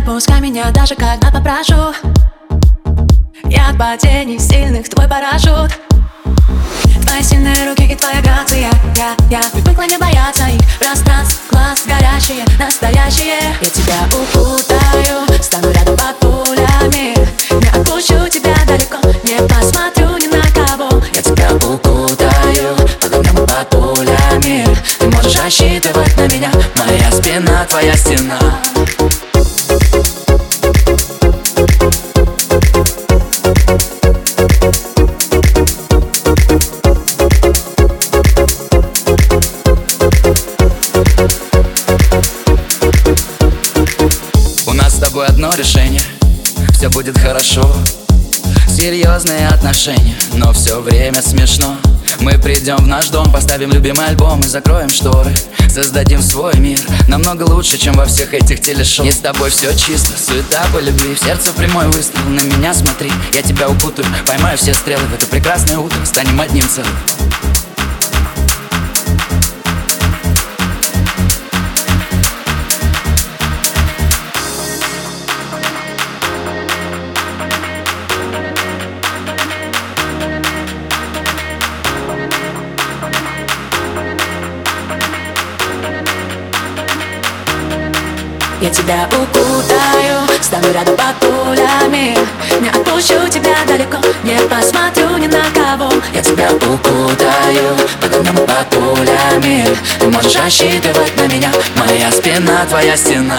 отпускай меня, даже когда попрошу. Я от падений сильных твой парашют. Твои сильные руки и твоя грация Я, я. Привыкла не бояться их Пространств, глаз горящие, настоящие Я тебя укутаю, стану рядом под пулями. Не отпущу тебя далеко, не посмотрю ни на кого. Я тебя укутаю, под огнем и под пулями. Ты можешь рассчитывать на меня Моя спина, твоя стена тобой одно решение. Все будет хорошо. Серьезные отношения, но все время смешно. Мы придем в наш дом, поставим любимый альбом и закроем шторы. Создадим свой мир, намного лучше, чем во всех этих телешоу. И с тобой все чисто, суета по любви. В сердце прямой выстрел, на меня смотри. Я тебя укутаю, поймаю все стрелы. В это прекрасное утро станем одним целым Я тебя укутаю, стану рядом под пулями Не отпущу тебя далеко, не посмотрю ни на кого. Я тебя укутаю, под огнем и под пулями Ты можешь рассчитывать на меня, моя спина, твоя стена